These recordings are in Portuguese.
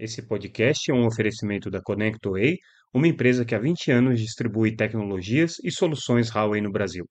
Esse podcast é um oferecimento da ConnectWay, uma empresa que há 20 anos distribui tecnologias e soluções Huawei no Brasil.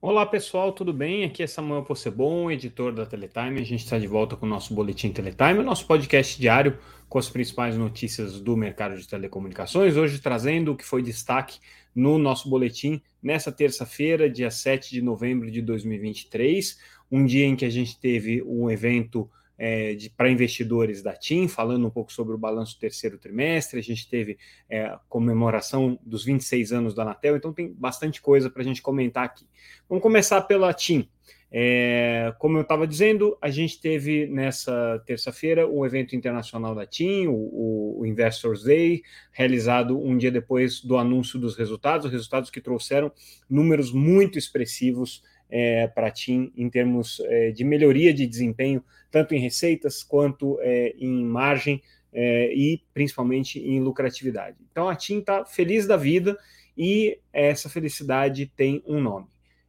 Olá pessoal, tudo bem? Aqui é Samuel Possebon, editor da Teletime. A gente está de volta com o nosso Boletim Teletime, nosso podcast diário com as principais notícias do mercado de telecomunicações. Hoje trazendo o que foi destaque no nosso boletim nessa terça-feira, dia 7 de novembro de 2023, um dia em que a gente teve um evento é, para investidores da TIM, falando um pouco sobre o balanço do terceiro trimestre. A gente teve é, comemoração dos 26 anos da Anatel, então tem bastante coisa para a gente comentar aqui. Vamos começar pela TIM. É, como eu estava dizendo, a gente teve nessa terça-feira o um evento internacional da TIM, o, o, Investors Day, realizado um dia depois do anúncio dos resultados, resultados que trouxeram números muito expressivos é, para a TIM em termos é, de melhoria de desempenho, tanto em receitas quanto é, em margem é, e principalmente em lucratividade. Então a TIM está feliz da vida e essa felicidade tem um nome.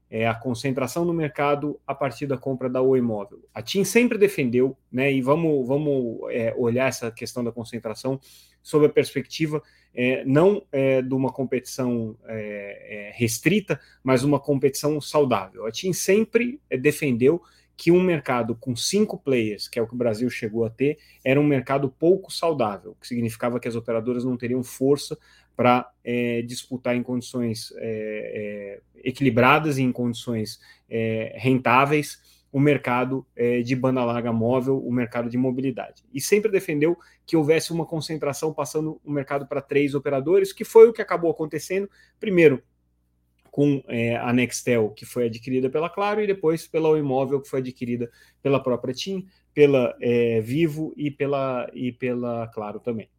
É a concentração no mercado a partir da compra da Oi Móvel. A TIM sempre defendeu, né? E vamos, vamos é, olhar essa questão da concentração sob a perspectiva é, não é, de uma competição é, é, restrita, mas uma competição saudável. A TIM sempre é, defendeu que um mercado com cinco players, que é o que o Brasil chegou a ter, era um mercado pouco saudável, o que significava que as operadoras não teriam força para é, disputar em condições é, é, equilibradas e em condições rentáveis o mercado é, de banda larga móvel, o mercado de mobilidade. E sempre defendeu que houvesse uma concentração passando o mercado para três operadores, que foi o que acabou acontecendo. Primeiro, com é, a Nextel, que foi adquirida pela Claro, e depois pela O Imóvel, que foi adquirida pela própria TIM, pela é, Vivo e pela, e pela Claro também.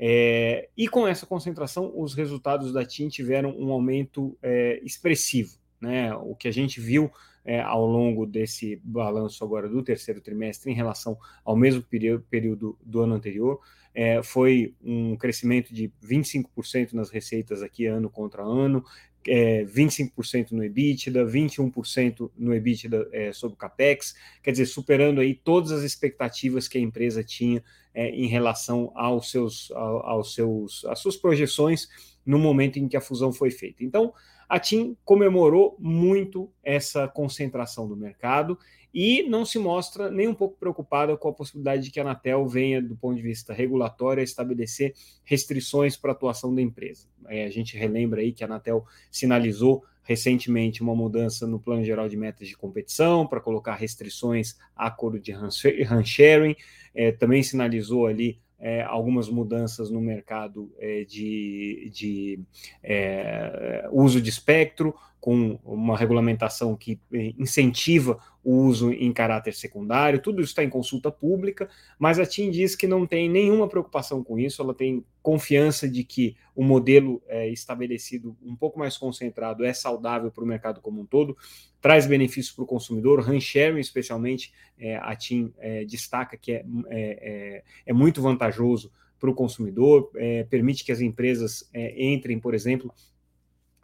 É, e com essa concentração, os resultados da TIM tiveram um aumento é, expressivo. Né? O que a gente viu é, ao longo desse balanço agora do terceiro trimestre em relação ao mesmo período, período do ano anterior. É, foi um crescimento de 25% nas receitas aqui ano contra ano, é, 25% no EBITDA, 21% no EBITDA é, sobre o CAPEX, quer dizer, superando aí todas as expectativas que a empresa tinha é, em relação aos seus, aos seus, às suas projeções no momento em que a fusão foi feita. Então, a TIM comemorou muito essa concentração do mercado e não se mostra nem um pouco preocupada com a possibilidade de que a Anatel venha, do ponto de vista regulatório, a estabelecer restrições para a atuação da empresa. É, a gente relembra aí que a Anatel sinalizou recentemente uma mudança no Plano Geral de Metas de Competição para colocar restrições a acordo de hand sharing, é, também sinalizou ali é, algumas mudanças no mercado é, de, de é, uso de espectro, com uma regulamentação que eh, incentiva o uso em caráter secundário, tudo isso está em consulta pública, mas a TIM diz que não tem nenhuma preocupação com isso, ela tem confiança de que o modelo é, estabelecido um pouco mais concentrado é saudável para o mercado como um todo, traz benefícios para o consumidor, hand sharing especialmente, é, a TIM é, destaca que é, é muito vantajoso para o consumidor, permite que as empresas entrem, por exemplo,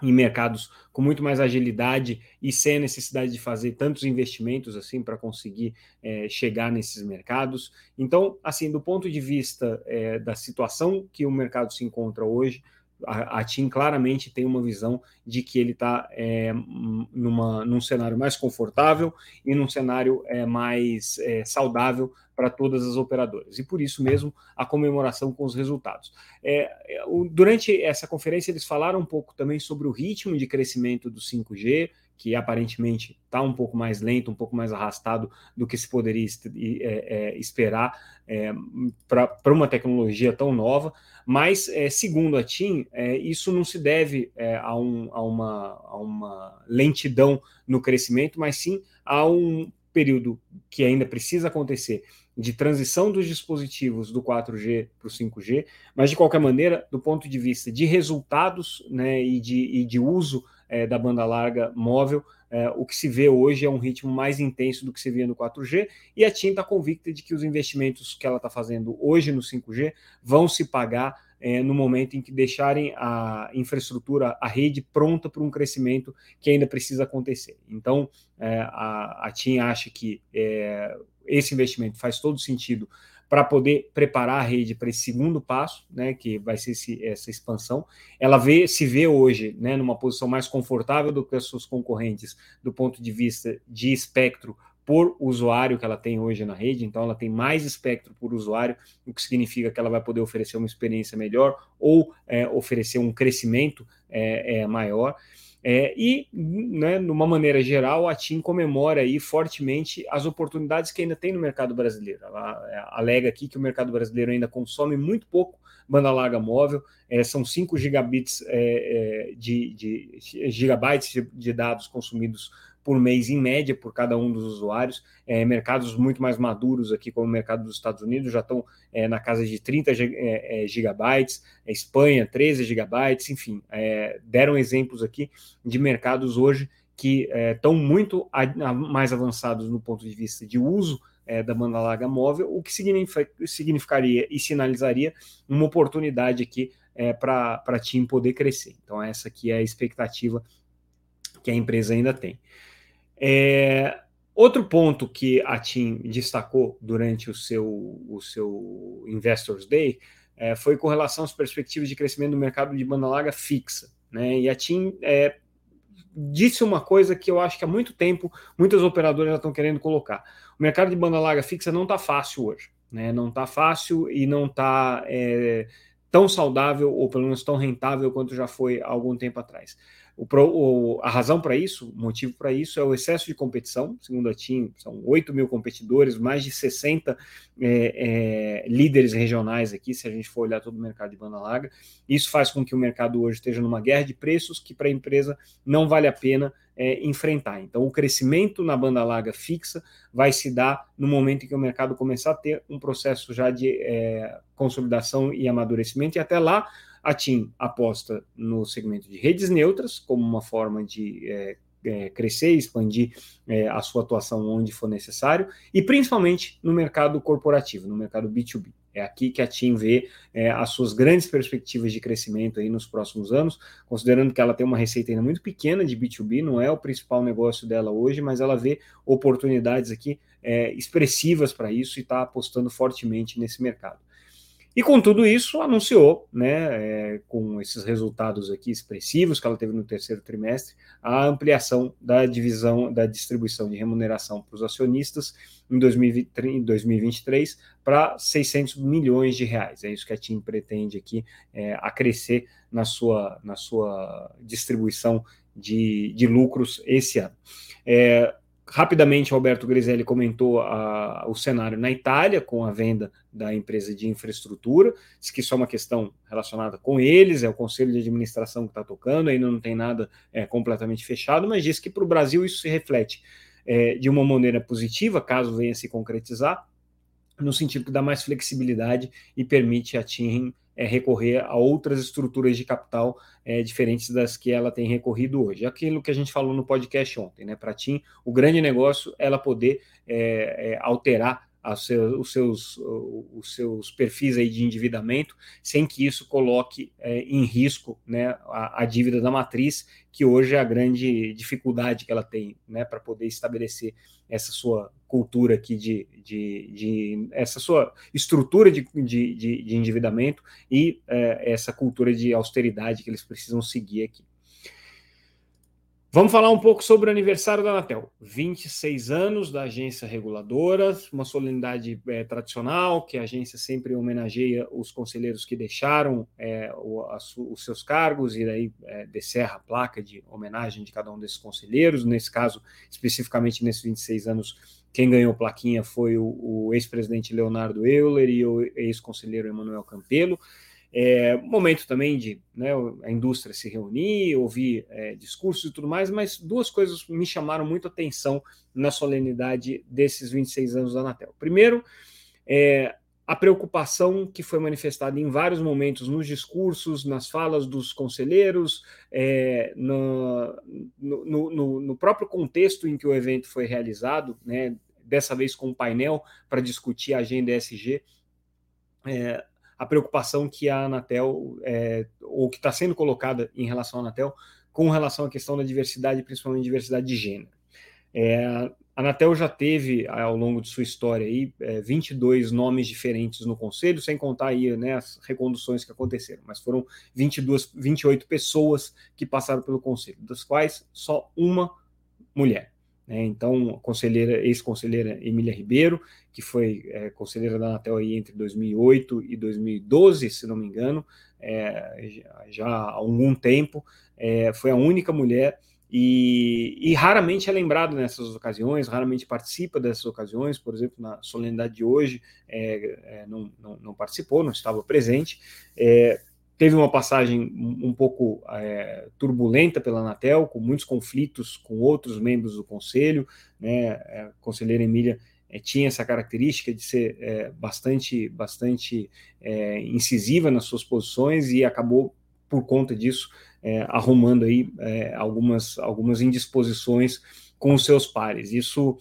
em mercados com muito mais agilidade e sem a necessidade de fazer tantos investimentos assim para conseguir é, chegar nesses mercados. Então, assim, do ponto de vista é, da situação que o mercado se encontra hoje, a, a TIM claramente tem uma visão de que ele está é, num cenário mais confortável e num cenário é, mais é, saudável para todas as operadoras. E por isso mesmo a comemoração com os resultados. É, é, o, durante essa conferência, eles falaram um pouco também sobre o ritmo de crescimento do 5G, que aparentemente está um pouco mais lento, um pouco mais arrastado do que se poderia é, é, esperar é, para uma tecnologia tão nova, mas é, segundo a TIM, é, isso não se deve é, a, um, a, uma, a uma lentidão no crescimento, mas sim a um período que ainda precisa acontecer de transição dos dispositivos do 4G para o 5G, mas de qualquer maneira, do ponto de vista de resultados né, e, de, e de uso é, da banda larga móvel, é, o que se vê hoje é um ritmo mais intenso do que se via no 4G, e a TIM está convicta de que os investimentos que ela está fazendo hoje no 5G vão se pagar é, no momento em que deixarem a infraestrutura, a rede pronta para um crescimento que ainda precisa acontecer. Então, é, a, a TIM acha que é, esse investimento faz todo sentido para poder preparar a rede para esse segundo passo, né, que vai ser esse, essa expansão. Ela vê, se vê hoje né, numa posição mais confortável do que as suas concorrentes do ponto de vista de espectro por usuário que ela tem hoje na rede, então ela tem mais espectro por usuário, o que significa que ela vai poder oferecer uma experiência melhor ou é, oferecer um crescimento é, é, maior. É, e, né, de uma maneira geral, a TIM comemora aí fortemente as oportunidades que ainda tem no mercado brasileiro. Ela é, alega aqui que o mercado brasileiro ainda consome muito pouco banda larga móvel, é, são 5 gigabits é, é, de, de, gigabytes de dados consumidos por mês, em média, por cada um dos usuários. É, mercados muito mais maduros aqui, como o mercado dos Estados Unidos, já estão é, na casa de 30 é, é, gigabytes, Espanha, 13 gigabytes, enfim, é, deram exemplos aqui de mercados hoje que estão muito a, mais avançados no ponto de vista de uso é, da banda larga móvel, o que significaria e sinalizaria uma oportunidade aqui é, para a TIM poder crescer. Então, essa aqui é a expectativa que a empresa ainda tem. É, outro ponto que a TIM destacou durante o seu, o seu Investors Day é, foi com relação às perspectivas de crescimento do mercado de banda larga fixa. Né? E a TIM é, disse uma coisa que eu acho que há muito tempo muitas operadoras já estão querendo colocar. O mercado de banda larga fixa não está fácil hoje. Né? Não está fácil e não está é, tão saudável, ou pelo menos tão rentável quanto já foi há algum tempo atrás. O, o, a razão para isso, o motivo para isso é o excesso de competição. Segundo a TIM, são 8 mil competidores, mais de 60 é, é, líderes regionais aqui, se a gente for olhar todo o mercado de banda larga. Isso faz com que o mercado hoje esteja numa guerra de preços que para a empresa não vale a pena é, enfrentar. Então, o crescimento na banda larga fixa vai se dar no momento em que o mercado começar a ter um processo já de é, consolidação e amadurecimento, e até lá a TIM aposta no segmento de redes neutras como uma forma de é, é, crescer e expandir é, a sua atuação onde for necessário, e principalmente no mercado corporativo, no mercado B2B. É aqui que a TIM vê é, as suas grandes perspectivas de crescimento aí nos próximos anos, considerando que ela tem uma receita ainda muito pequena de B2B, não é o principal negócio dela hoje, mas ela vê oportunidades aqui é, expressivas para isso e está apostando fortemente nesse mercado. E com tudo isso, anunciou, né, é, com esses resultados aqui expressivos que ela teve no terceiro trimestre, a ampliação da divisão da distribuição de remuneração para os acionistas em 2023 para 600 milhões de reais. É isso que a TIM pretende aqui é, acrescer na sua, na sua distribuição de, de lucros esse ano. É, Rapidamente, Alberto Griselli comentou a, o cenário na Itália, com a venda da empresa de infraestrutura, disse que isso é uma questão relacionada com eles, é o conselho de administração que está tocando, ainda não tem nada é, completamente fechado, mas disse que para o Brasil isso se reflete é, de uma maneira positiva, caso venha se concretizar, no sentido que dá mais flexibilidade e permite a TIM é, recorrer a outras estruturas de capital é, diferentes das que ela tem recorrido hoje. Aquilo que a gente falou no podcast ontem, né? Para TIM, o grande negócio é ela poder é, é alterar os, seus, os seus perfis aí de endividamento, sem que isso coloque é, em risco né, a, a, dívida da matriz, que hoje é a grande dificuldade que ela tem né, para poder estabelecer essa sua cultura aqui de, de, de essa sua estrutura de, de, de endividamento e é, essa cultura de austeridade que eles precisam seguir aqui. Vamos falar um pouco sobre o aniversário da Anatel. 26 anos da agência reguladora, uma solenidade é, tradicional, que a agência sempre homenageia os conselheiros que deixaram é, o, a, os seus cargos e daí é, descerra a placa de homenagem de cada um desses conselheiros. Nesse caso, especificamente nesses 26 anos, quem ganhou plaquinha foi o, o ex-presidente Leonardo Euler e o ex-conselheiro Emanuel Campelo. É, momento também de né, a indústria se reunir, ouvir é, discursos e tudo mais, mas duas coisas me chamaram muito atenção na solenidade desses 26 anos da Anatel. Primeiro, é, a preocupação que foi manifestada em vários momentos nos discursos, nas falas dos conselheiros, é, no, no, no, no, próprio contexto em que o evento foi realizado, né, dessa vez com um painel para discutir a agenda ESG. É, a preocupação que a Anatel, é, ou que está sendo colocada em relação à Anatel, com relação à questão da diversidade, principalmente diversidade de gênero. É, a Anatel já teve, ao longo de sua história, aí, é, 22 nomes diferentes no conselho, sem contar aí, né, as reconduções que aconteceram, mas foram 22, 28 pessoas que passaram pelo conselho, das quais só uma mulher. Né? Então, conselheira, ex-conselheira Emília Ribeiro, que foi é, conselheira da Anatel aí entre 2008 e 2012, se não me engano, é, já há algum tempo, é, foi a única mulher e, e, raramente é lembrado nessas ocasiões, raramente participa dessas ocasiões, por exemplo, na solenidade de hoje é, é, não, não, não, participou, não estava presente. É, teve uma passagem um pouco é, turbulenta pela Anatel, com muitos conflitos com outros membros do conselho. Né? É, a conselheira Emília é, tinha essa característica de ser bastante, bastante incisiva nas suas posições e acabou, por conta disso, é, arrumando aí é, algumas, algumas indisposições com os seus pares. Isso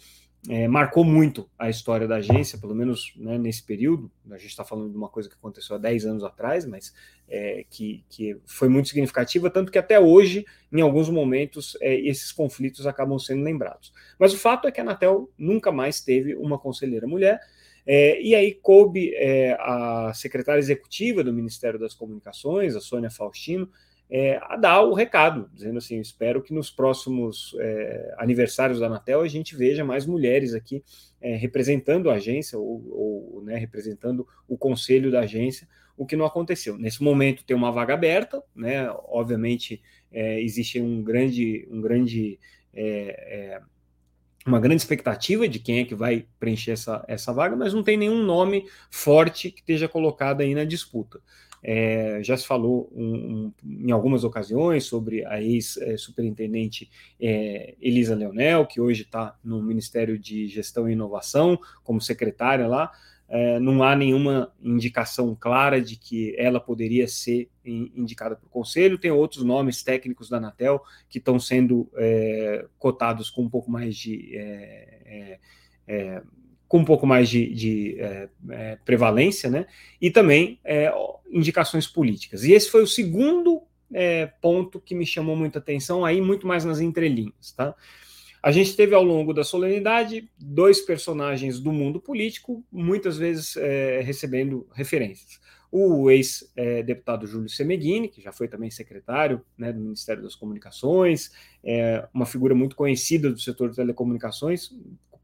é, marcou muito a história da agência, pelo menos né, nesse período. A gente está falando de uma coisa que aconteceu há 10 anos atrás, mas é, que, que foi muito significativa, tanto que até hoje, em alguns momentos, é, esses conflitos acabam sendo lembrados. Mas o fato é que a Anatel nunca mais teve uma conselheira mulher. É, e aí coube é, a secretária executiva do Ministério das Comunicações, a Sônia Faustino, é, a dar o recado, dizendo assim: espero que nos próximos é, aniversários da Anatel a gente veja mais mulheres aqui é, representando a agência ou, ou né, representando o conselho da agência, o que não aconteceu. Nesse momento tem uma vaga aberta, né? Obviamente é, existe um grande, um grande é, é, uma grande expectativa de quem é que vai preencher essa, essa vaga, mas não tem nenhum nome forte que esteja colocado aí na disputa. É, já se falou um, um, em algumas ocasiões sobre a ex-superintendente é, Elisa Leonel, que hoje está no Ministério de Gestão e Inovação, como secretária lá. É, não há nenhuma indicação clara de que ela poderia ser indicada para o Conselho. Tem outros nomes técnicos da Anatel que estão sendo é, cotados com um pouco mais de é, é, com um pouco mais de, de é, é, prevalência, né? E também é, indicações políticas. E esse foi o segundo é, ponto que me chamou muita atenção, aí muito mais nas entrelinhas, tá? A gente teve ao longo da solenidade dois personagens do mundo político, muitas vezes é, recebendo referências. O ex-deputado Júlio Semeghini, que já foi também secretário né, do Ministério das Comunicações, é uma figura muito conhecida do setor de telecomunicações,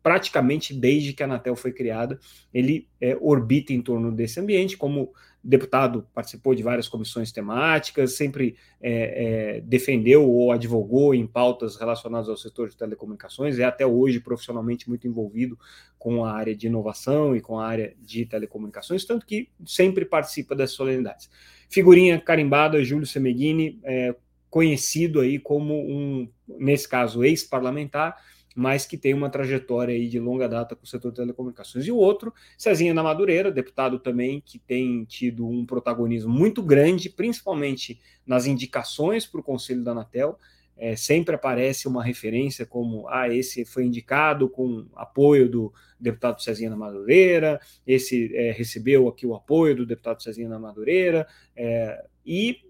praticamente desde que a Anatel foi criada, ele é, orbita em torno desse ambiente. Como deputado, participou de várias comissões temáticas, sempre é, é, defendeu ou advogou em pautas relacionadas ao setor de telecomunicações, é até hoje profissionalmente muito envolvido com a área de inovação e com a área de telecomunicações, tanto que sempre participa das solenidades. Figurinha carimbada, Júlio Semeghini, é, conhecido aí como um, nesse caso, ex-parlamentar, mas que tem uma trajetória aí de longa data com o setor de telecomunicações. E o outro, Cezinha na Madureira, deputado também que tem tido um protagonismo muito grande, principalmente nas indicações para o Conselho da Anatel. É, sempre aparece uma referência como ah, esse foi indicado com apoio do deputado Cezinha na Madureira, esse é, recebeu aqui o apoio do deputado Cezinha na Madureira, é, e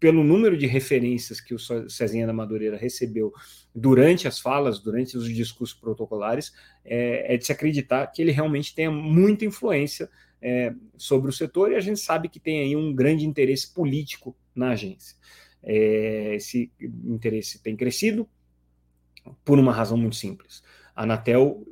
pelo número de referências que o Cezinha da Madureira recebeu durante as falas, durante os discursos protocolares, é, é de se acreditar que ele realmente tenha muita influência é, sobre o setor e a gente sabe que tem aí um grande interesse político na agência. É, esse interesse tem crescido por uma razão muito simples. A Anatel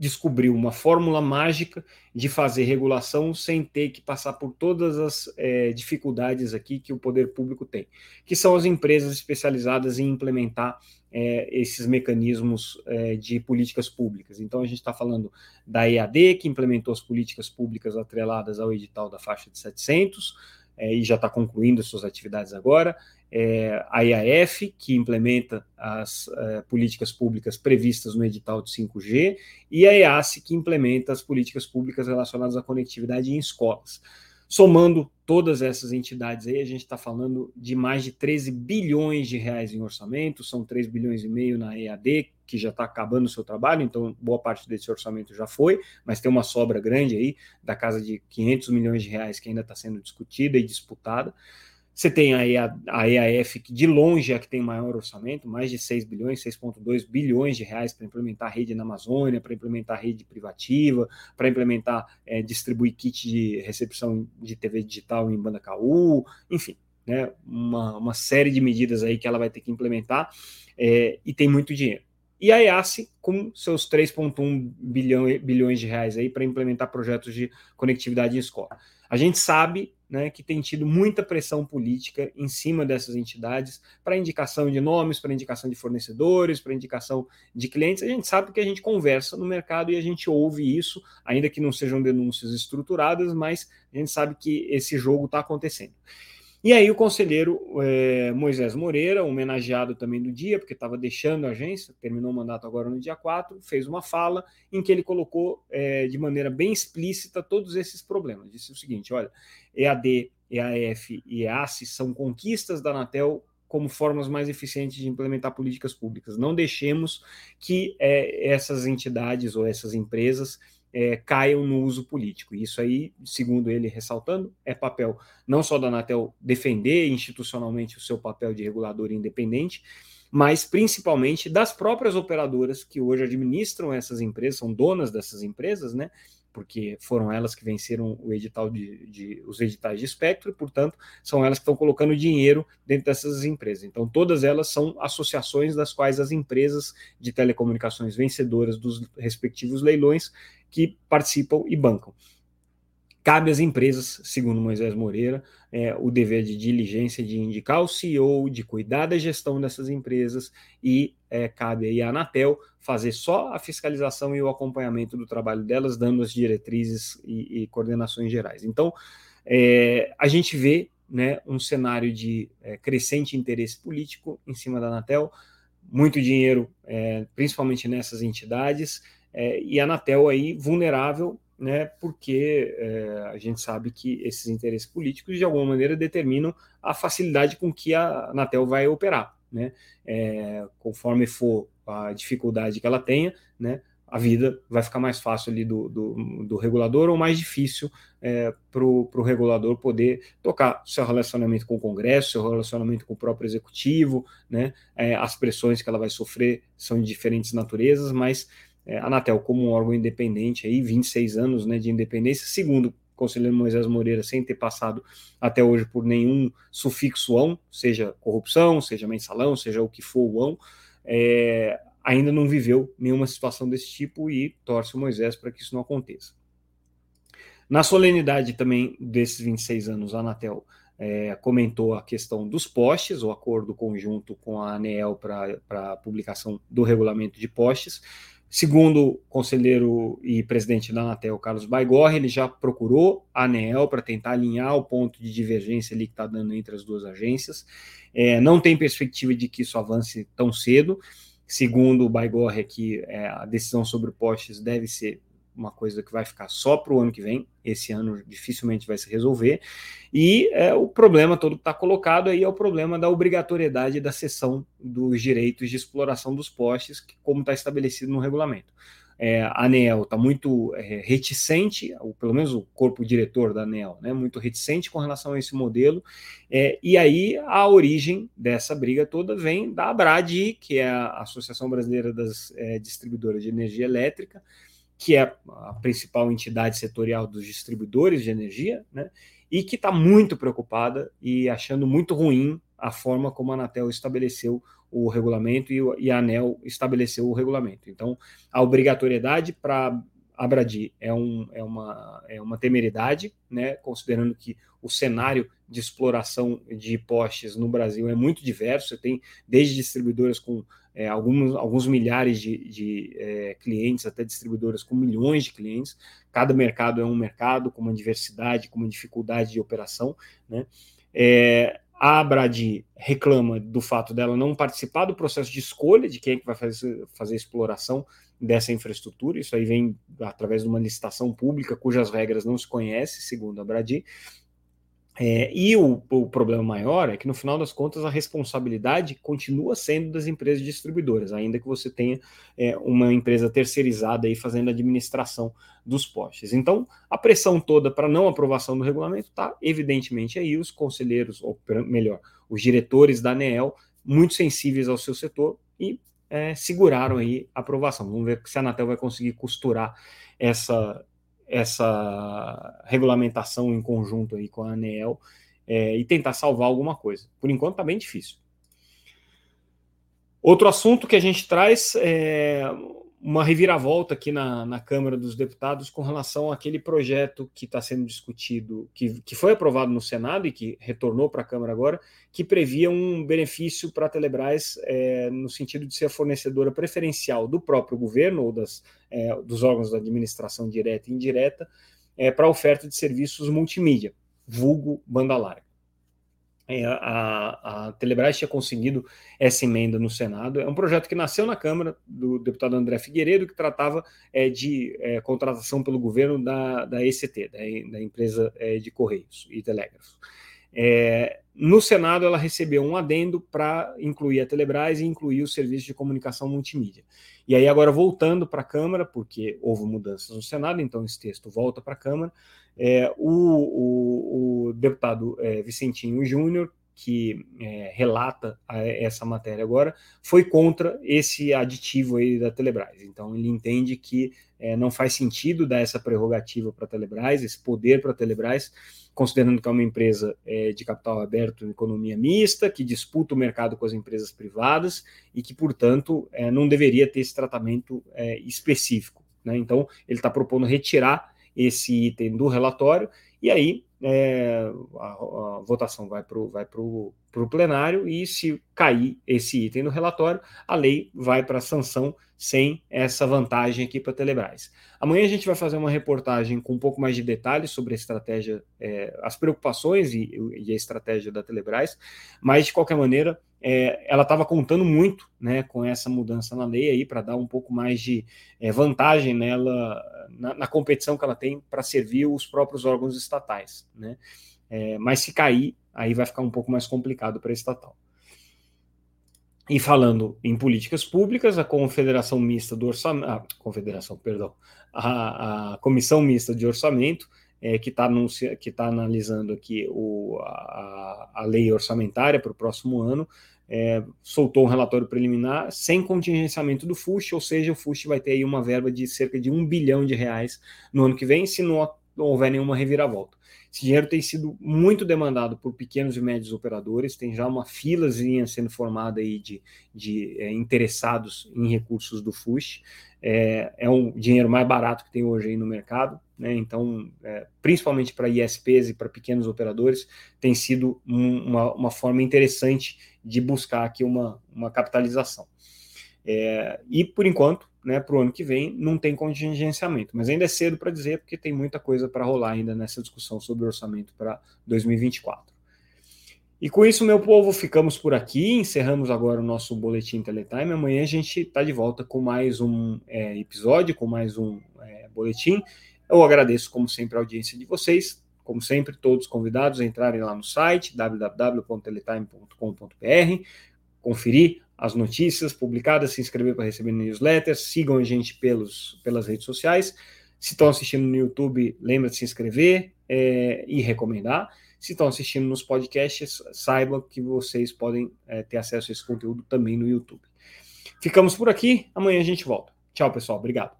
descobriu uma fórmula mágica de fazer regulação sem ter que passar por todas as é, dificuldades aqui que o poder público tem, que são as empresas especializadas em implementar é, esses mecanismos é, de políticas públicas. Então, a gente está falando da EAD, que implementou as políticas públicas atreladas ao edital da faixa de 700, é, e já está concluindo suas atividades agora, é, a IAF, que implementa as é, políticas públicas previstas no edital de 5G, e a EASE, que implementa as políticas públicas relacionadas à conectividade em escolas. Somando todas essas entidades aí, a gente está falando de mais de 13 bilhões de reais em orçamento, são 3 bilhões e meio na EAD, que já está acabando o seu trabalho, então boa parte desse orçamento já foi, mas tem uma sobra grande aí, da casa de 500 milhões de reais que ainda está sendo discutida e disputada. Você tem aí a, a EAF, que de longe é a que tem maior orçamento, mais de 6 bilhões, 6,2 bilhões de reais para implementar rede na Amazônia, para implementar rede privativa, para implementar, é, distribuir kit de recepção de TV digital em banda KU, enfim, né, uma, uma série de medidas aí que ela vai ter que implementar é, e tem muito dinheiro. E a EASE com seus 3,1 bilhão, bilhões de reais aí para implementar projetos de conectividade em escola. A gente sabe né, que tem tido muita pressão política em cima dessas entidades para indicação de nomes, para indicação de fornecedores, para indicação de clientes. A gente sabe que a gente conversa no mercado e a gente ouve isso, ainda que não sejam denúncias estruturadas, mas a gente sabe que esse jogo está acontecendo. E aí o conselheiro é, Moisés Moreira, homenageado também do dia, porque estava deixando a agência, terminou o mandato agora no dia 4, fez uma fala em que ele colocou é, de maneira bem explícita todos esses problemas. Disse o seguinte: olha, EAD, EAF e EASE são conquistas da Anatel como formas mais eficientes de implementar políticas públicas. Não deixemos que é, essas entidades ou essas empresas é, caiam no uso político. Isso aí, segundo ele ressaltando, é papel não só da Anatel defender institucionalmente o seu papel de regulador independente, mas principalmente das próprias operadoras que hoje administram essas empresas, são donas dessas empresas, né? Porque foram elas que venceram o edital de, de, os editais de espectro, e, portanto, são elas que estão colocando dinheiro dentro dessas empresas. Então, todas elas são associações das quais as empresas de telecomunicações vencedoras dos respectivos leilões que participam e bancam. Cabe às empresas, segundo Moisés Moreira, é, o dever de diligência de indicar o CEO, de cuidar da gestão dessas empresas e é, cabe aí à Anatel fazer só a fiscalização e o acompanhamento do trabalho delas, dando as diretrizes e, e coordenações gerais. Então, é, a gente vê né, um cenário de é, crescente interesse político em cima da Anatel, muito dinheiro, é, principalmente nessas entidades, é, e a Anatel aí vulnerável né, porque é, a gente sabe que esses interesses políticos, de alguma maneira, determinam a facilidade com que a Anatel vai operar. Né? É, conforme for a dificuldade que ela tenha, né, a vida vai ficar mais fácil ali do, do, do regulador ou mais difícil é, para o regulador poder tocar seu relacionamento com o Congresso, seu relacionamento com o próprio executivo, né? É, as pressões que ela vai sofrer são de diferentes naturezas, mas é, a Anatel como um órgão independente, aí 26 anos né, de independência, segundo conselheiro Moisés Moreira, sem ter passado até hoje por nenhum sufixo ão, seja corrupção, seja mensalão, seja o que for o ão, é, ainda não viveu nenhuma situação desse tipo e torce o Moisés para que isso não aconteça. Na solenidade também desses 26 anos, a Anatel é, comentou a questão dos postes, o acordo conjunto com a ANEEL para a publicação do regulamento de postes, Segundo o conselheiro e presidente da Anatel, Carlos Baigorre, ele já procurou a ANEEL para tentar alinhar o ponto de divergência ali que está dando entre as duas agências. É, não tem perspectiva de que isso avance tão cedo. Segundo o Baigorre, aqui, é, a decisão sobre postes deve ser uma coisa que vai ficar só para o ano que vem, esse ano dificilmente vai se resolver, e é, o problema todo que está colocado aí é o problema da obrigatoriedade da cessão dos direitos de exploração dos postes, que, como está estabelecido no regulamento. É, a ANEL está muito é, reticente, ou pelo menos o corpo diretor da ANEL, né, muito reticente com relação a esse modelo, é, e aí a origem dessa briga toda vem da ABRAD, que é a Associação Brasileira das é, Distribuidoras de Energia Elétrica, que é a principal entidade setorial dos distribuidores de energia, né, e que está muito preocupada e achando muito ruim a forma como a Anatel estabeleceu o regulamento e, a ANEL estabeleceu o regulamento. Então, a obrigatoriedade para Abradi é, um, é, uma, é uma temeridade, né, considerando que o cenário de exploração de postes no Brasil é muito diverso. Tem desde distribuidoras com é, alguns, alguns milhares de, de é, clientes, até distribuidoras com milhões de clientes. Cada mercado é um mercado com uma diversidade, com uma dificuldade de operação. Né? É, a Abradi reclama do fato dela não participar do processo de escolha de quem é que vai fazer, fazer a exploração dessa infraestrutura. Isso aí vem através de uma licitação pública cujas regras não se conhecem, segundo a Abradi. É, e o, o, problema maior é que, no final das contas, a responsabilidade continua sendo das empresas distribuidoras, ainda que você tenha é, uma empresa terceirizada aí fazendo a administração dos postes. Então, a pressão toda para não aprovação do regulamento está, evidentemente, aí os conselheiros, ou melhor, os diretores da ANEEL, muito sensíveis ao seu setor e é, seguraram aí a aprovação. Vamos ver se a Anatel vai conseguir costurar essa, essa regulamentação em conjunto aí com a ANEEL é, e tentar salvar alguma coisa. Por enquanto está bem difícil. Outro assunto que a gente traz é uma reviravolta aqui na, na Câmara dos Deputados com relação àquele projeto que está sendo discutido, que, que foi aprovado no Senado e que retornou para a Câmara agora, que previa um benefício para a Telebrás é, no sentido de ser a fornecedora preferencial do próprio governo ou das, é, dos órgãos da administração direta e indireta é, para a oferta de serviços multimídia, vulgo banda larga. É, a, a Telebrás tinha conseguido essa emenda no Senado. É um projeto que nasceu na Câmara do deputado André Figueiredo, que tratava é, de é, contratação pelo governo da, da ECT, da, da empresa é, de Correios e Telégrafos. É, no Senado, ela recebeu um adendo para incluir a Telebrás e incluir o serviço de comunicação multimídia. E aí, agora voltando para a Câmara, porque houve mudanças no Senado, então esse texto volta para a Câmara, é, o, o, o, deputado é, Vicentinho Júnior, que é, relata essa matéria agora, foi contra esse aditivo aí da Telebrás. Então, ele entende que é, não faz sentido dar essa prerrogativa para a Telebrás, esse poder para a Telebrás, considerando que é uma empresa é, de capital aberto economia mista, que disputa o mercado com as empresas privadas e que, portanto, é, não deveria ter esse tratamento é, específico. Né? Então, ele está propondo retirar esse item do relatório, e aí é, a, a, votação vai para o vai pro, pro plenário, e se cair esse item no relatório, a lei vai para sanção sem essa vantagem aqui para a Telebrás. Amanhã a gente vai fazer uma reportagem com um pouco mais de detalhes sobre a estratégia, é, as preocupações e, e, a estratégia da Telebrás, mas de qualquer maneira é, ela estava contando muito né, com essa mudança na lei aí para dar um pouco mais de é, vantagem nela na, na, competição que ela tem para servir os próprios órgãos estatais. Né? É, mas se cair, aí vai ficar um pouco mais complicado para a estatal. E falando em políticas públicas, a Confederação Mista do Orçamento, a Confederação, perdão, a, a Comissão Mista de Orçamento, é, que está tá analisando aqui o, a, a lei orçamentária para o próximo ano, é, soltou um relatório preliminar sem contingenciamento do FUST, ou seja, o FUST vai ter aí uma verba de cerca de um bilhão de reais no ano que vem, se não houver nenhuma reviravolta. Esse dinheiro tem sido muito demandado por pequenos e médios operadores, tem já uma filazinha sendo formada aí de, de é, interessados em recursos do FUSH. É, é um dinheiro mais barato que tem hoje aí no mercado, né? então, é, principalmente para ISPs e para pequenos operadores, tem sido um, uma, uma forma interessante de buscar aqui uma, uma capitalização. É, e, por enquanto, né, para o ano que vem, não tem contingenciamento. Mas ainda é cedo para dizer, porque tem muita coisa para rolar ainda nessa discussão sobre orçamento para 2024. E com isso, meu povo, ficamos por aqui. Encerramos agora o nosso Boletim Teletime. Amanhã a gente está de volta com mais um é, episódio, com mais um é, boletim. Eu agradeço, como sempre, a audiência de vocês. Como sempre, todos convidados a entrarem lá no site www.teletime.com.br, conferir as notícias publicadas, se inscrever para receber newsletters, sigam a gente pelos, pelas redes sociais. Se estão assistindo no YouTube, lembra de se inscrever é, e recomendar. Se estão assistindo nos podcasts, saibam que vocês podem é, ter acesso a esse conteúdo também no YouTube. Ficamos por aqui, amanhã a gente volta. Tchau, pessoal. Obrigado.